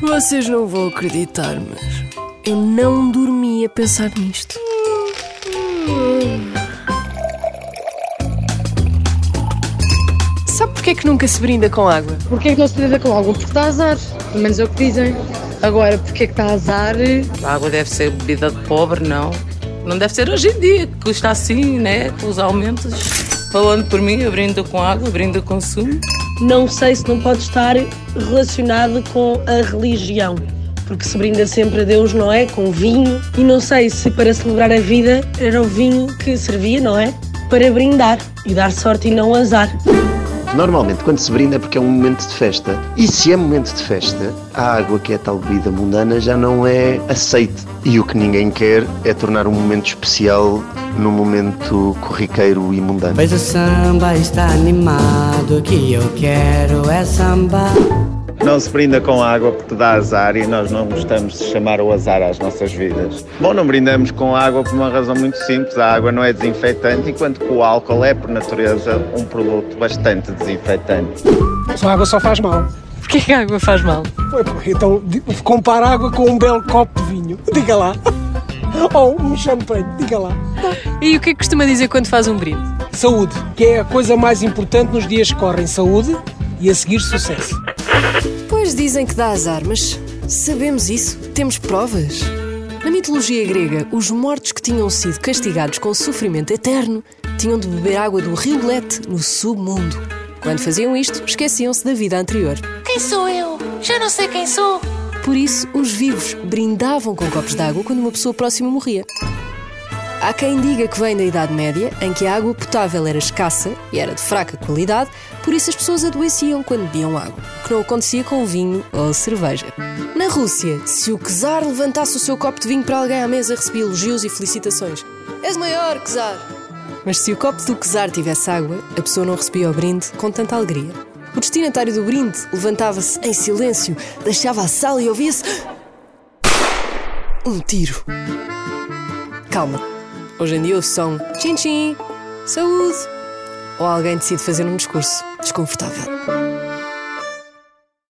Vocês não vão acreditar, mas eu não dormi a pensar nisto. Sabe porquê que nunca se brinda com água? Porquê é que não se brinda com água? Porque está a azar. Pelo menos é o que dizem. Agora, porquê é que está a azar? A água deve ser bebida de pobre, não. Não deve ser hoje em dia, que custa assim, né? Com os aumentos. Falando por mim, eu brindo com água, brindo com consumo. Não sei se não pode estar relacionado com a religião. Porque se brinda sempre a Deus, não é? Com vinho. E não sei se para celebrar a vida era o vinho que servia, não é? Para brindar e dar sorte e não azar. Normalmente, quando se brinda é porque é um momento de festa. E se é momento de festa, a água, que é tal bebida mundana, já não é aceite. E o que ninguém quer é tornar um momento especial num momento corriqueiro e mundano. Pois o samba está animado, que eu quero é samba. Não se brinda com água porque dá azar e nós não gostamos de chamar o azar às nossas vidas. Bom, não brindamos com água por uma razão muito simples. A água não é desinfetante, enquanto que o álcool é, por natureza, um produto bastante desinfetante. A água só faz mal. Porquê que a água faz mal? Então, compara água com um belo copo de vinho. Diga lá. Ou um champanhe. Diga lá. E o que é que costuma dizer quando faz um brinde? Saúde, que é a coisa mais importante nos dias que correm. Saúde e a seguir sucesso. Pois dizem que dá azar, mas sabemos isso? Temos provas? Na mitologia grega, os mortos que tinham sido castigados com sofrimento eterno tinham de beber água do rio Lete no submundo. Quando faziam isto, esqueciam-se da vida anterior. Quem sou eu? Já não sei quem sou. Por isso, os vivos brindavam com copos de água quando uma pessoa próxima morria. Há quem diga que vem da Idade Média, em que a água potável era escassa e era de fraca qualidade, por isso as pessoas adoeciam quando bebiam água, o que não acontecia com vinho ou cerveja. Na Rússia, se o czar levantasse o seu copo de vinho para alguém à mesa, recebia elogios e felicitações. És maior, czar! Mas se o copo do czar tivesse água, a pessoa não recebia o brinde com tanta alegria. O destinatário do brinde levantava-se em silêncio, deixava a sala e ouvia-se. Um tiro. Calma. Hoje em dia ouve só um tchim-tchim, saúde. Ou alguém decide fazer um discurso desconfortável.